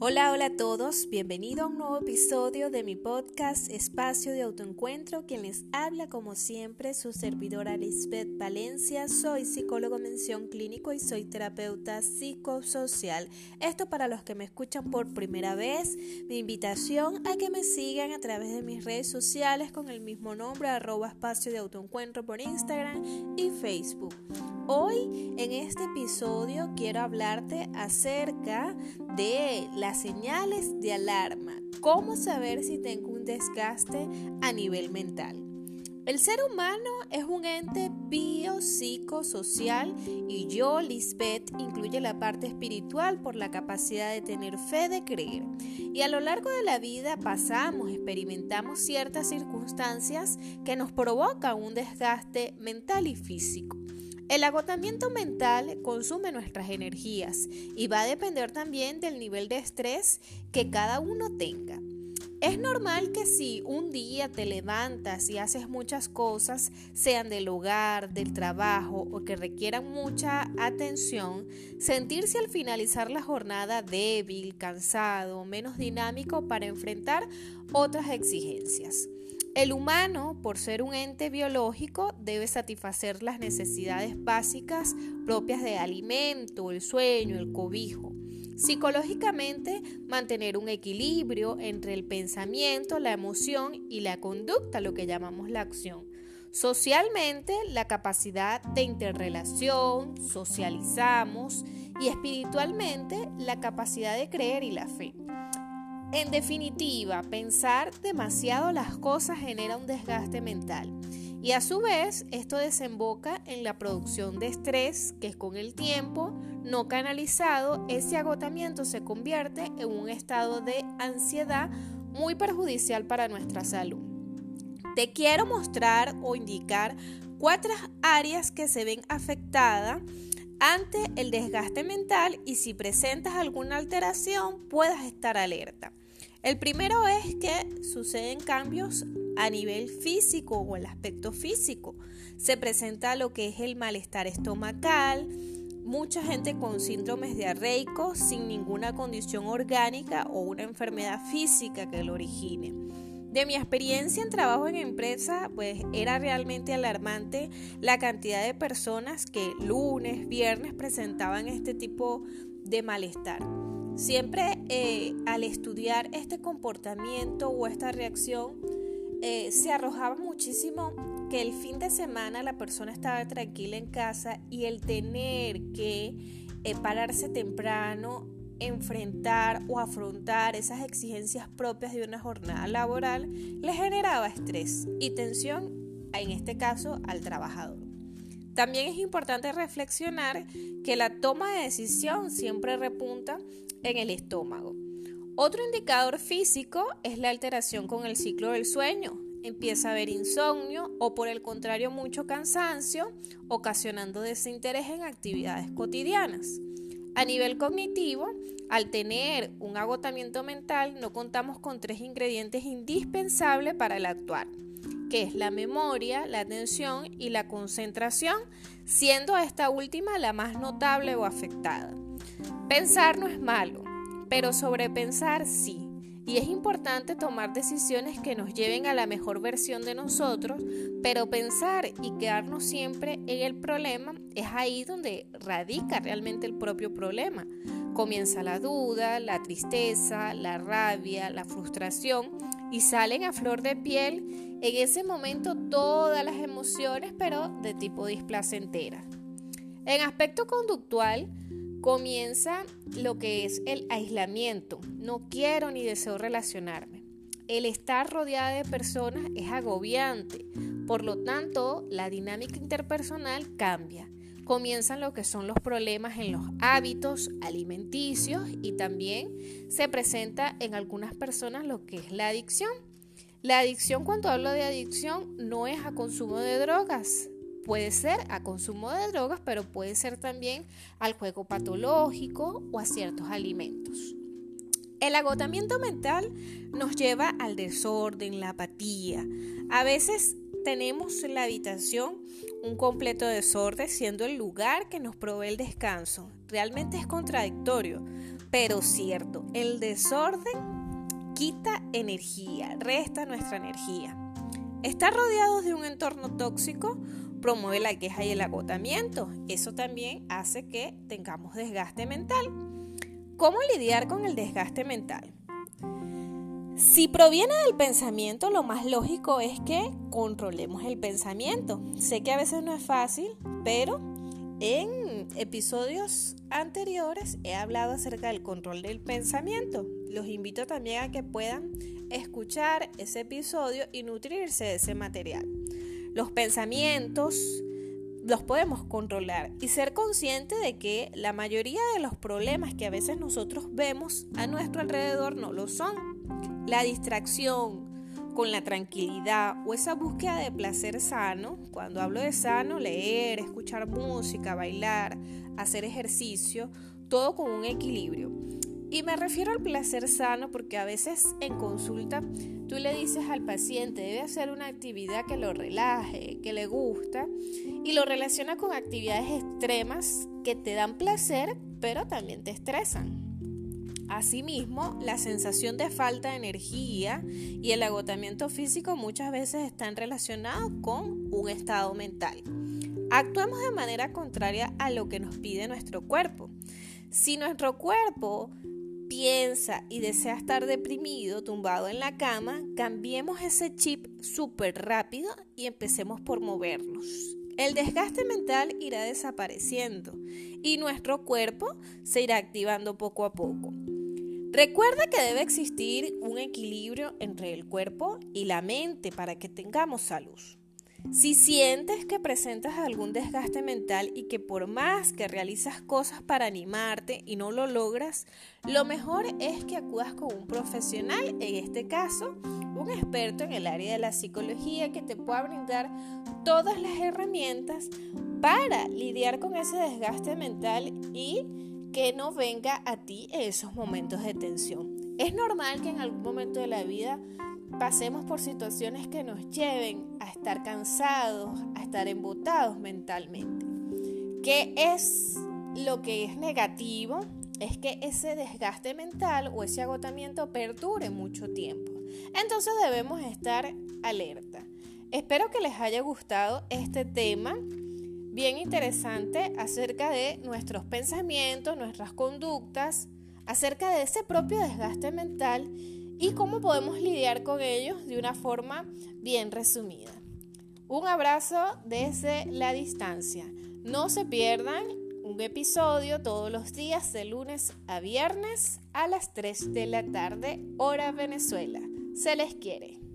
Hola, hola a todos, bienvenido a un nuevo episodio de mi podcast Espacio de Autoencuentro, quien les habla como siempre su servidora Lisbeth Valencia, soy psicólogo mención clínico y soy terapeuta psicosocial. Esto para los que me escuchan por primera vez, mi invitación a que me sigan a través de mis redes sociales con el mismo nombre, arroba espacio de autoencuentro por Instagram y Facebook. Hoy en este episodio quiero hablarte acerca de las señales de alarma. ¿Cómo saber si tengo un desgaste a nivel mental? El ser humano es un ente biopsicosocial y yo, Lisbeth, incluye la parte espiritual por la capacidad de tener fe de creer. Y a lo largo de la vida pasamos, experimentamos ciertas circunstancias que nos provocan un desgaste mental y físico. El agotamiento mental consume nuestras energías y va a depender también del nivel de estrés que cada uno tenga. Es normal que si un día te levantas y haces muchas cosas, sean del hogar, del trabajo o que requieran mucha atención, sentirse al finalizar la jornada débil, cansado, menos dinámico para enfrentar otras exigencias. El humano, por ser un ente biológico, debe satisfacer las necesidades básicas propias de alimento, el sueño, el cobijo. Psicológicamente, mantener un equilibrio entre el pensamiento, la emoción y la conducta, lo que llamamos la acción. Socialmente, la capacidad de interrelación, socializamos y espiritualmente, la capacidad de creer y la fe. En definitiva, pensar demasiado las cosas genera un desgaste mental y a su vez esto desemboca en la producción de estrés que con el tiempo no canalizado ese agotamiento se convierte en un estado de ansiedad muy perjudicial para nuestra salud. Te quiero mostrar o indicar cuatro áreas que se ven afectadas ante el desgaste mental y si presentas alguna alteración puedas estar alerta. El primero es que suceden cambios a nivel físico o el aspecto físico. Se presenta lo que es el malestar estomacal, mucha gente con síndromes diarreicos sin ninguna condición orgánica o una enfermedad física que lo origine. De mi experiencia en trabajo en empresa, pues era realmente alarmante la cantidad de personas que lunes, viernes presentaban este tipo de malestar. Siempre eh, al estudiar este comportamiento o esta reacción, eh, se arrojaba muchísimo que el fin de semana la persona estaba tranquila en casa y el tener que eh, pararse temprano, enfrentar o afrontar esas exigencias propias de una jornada laboral le generaba estrés y tensión, en este caso, al trabajador. También es importante reflexionar que la toma de decisión siempre repunta en el estómago. Otro indicador físico es la alteración con el ciclo del sueño. Empieza a haber insomnio o por el contrario mucho cansancio, ocasionando desinterés en actividades cotidianas. A nivel cognitivo, al tener un agotamiento mental, no contamos con tres ingredientes indispensables para el actuar que es la memoria, la atención y la concentración, siendo esta última la más notable o afectada. Pensar no es malo, pero sobrepensar sí. Y es importante tomar decisiones que nos lleven a la mejor versión de nosotros, pero pensar y quedarnos siempre en el problema es ahí donde radica realmente el propio problema. Comienza la duda, la tristeza, la rabia, la frustración y salen a flor de piel en ese momento todas las emociones, pero de tipo displacentera. En aspecto conductual, comienza lo que es el aislamiento. No quiero ni deseo relacionarme. El estar rodeada de personas es agobiante. Por lo tanto, la dinámica interpersonal cambia. Comienzan lo que son los problemas en los hábitos alimenticios y también se presenta en algunas personas lo que es la adicción. La adicción, cuando hablo de adicción, no es a consumo de drogas, Puede ser a consumo de drogas, pero puede ser también al juego patológico o a ciertos alimentos. El agotamiento mental nos lleva al desorden, la apatía. A veces tenemos en la habitación un completo desorden siendo el lugar que nos provee el descanso. Realmente es contradictorio, pero cierto, el desorden quita energía, resta nuestra energía. Estar rodeados de un entorno tóxico promueve la queja y el agotamiento. Eso también hace que tengamos desgaste mental. ¿Cómo lidiar con el desgaste mental? Si proviene del pensamiento, lo más lógico es que controlemos el pensamiento. Sé que a veces no es fácil, pero en episodios anteriores he hablado acerca del control del pensamiento. Los invito también a que puedan escuchar ese episodio y nutrirse de ese material. Los pensamientos los podemos controlar y ser consciente de que la mayoría de los problemas que a veces nosotros vemos a nuestro alrededor no lo son la distracción con la tranquilidad o esa búsqueda de placer sano, cuando hablo de sano, leer, escuchar música, bailar, hacer ejercicio, todo con un equilibrio. Y me refiero al placer sano porque a veces en consulta tú le dices al paciente debe hacer una actividad que lo relaje, que le gusta y lo relaciona con actividades extremas que te dan placer pero también te estresan. Asimismo, la sensación de falta de energía y el agotamiento físico muchas veces están relacionados con un estado mental. Actuamos de manera contraria a lo que nos pide nuestro cuerpo. Si nuestro cuerpo piensa y desea estar deprimido, tumbado en la cama, cambiemos ese chip súper rápido y empecemos por movernos. El desgaste mental irá desapareciendo y nuestro cuerpo se irá activando poco a poco. Recuerda que debe existir un equilibrio entre el cuerpo y la mente para que tengamos salud. Si sientes que presentas algún desgaste mental y que por más que realizas cosas para animarte y no lo logras, lo mejor es que acudas con un profesional, en este caso, un experto en el área de la psicología que te pueda brindar todas las herramientas para lidiar con ese desgaste mental y que no venga a ti en esos momentos de tensión. Es normal que en algún momento de la vida pasemos por situaciones que nos lleven a estar cansados, a estar embotados mentalmente. ¿Qué es lo que es negativo? Es que ese desgaste mental o ese agotamiento perdure mucho tiempo. Entonces debemos estar alerta. Espero que les haya gustado este tema bien interesante acerca de nuestros pensamientos, nuestras conductas, acerca de ese propio desgaste mental y cómo podemos lidiar con ellos de una forma bien resumida. Un abrazo desde la distancia. No se pierdan un episodio todos los días de lunes a viernes a las 3 de la tarde, hora Venezuela. Se les quiere.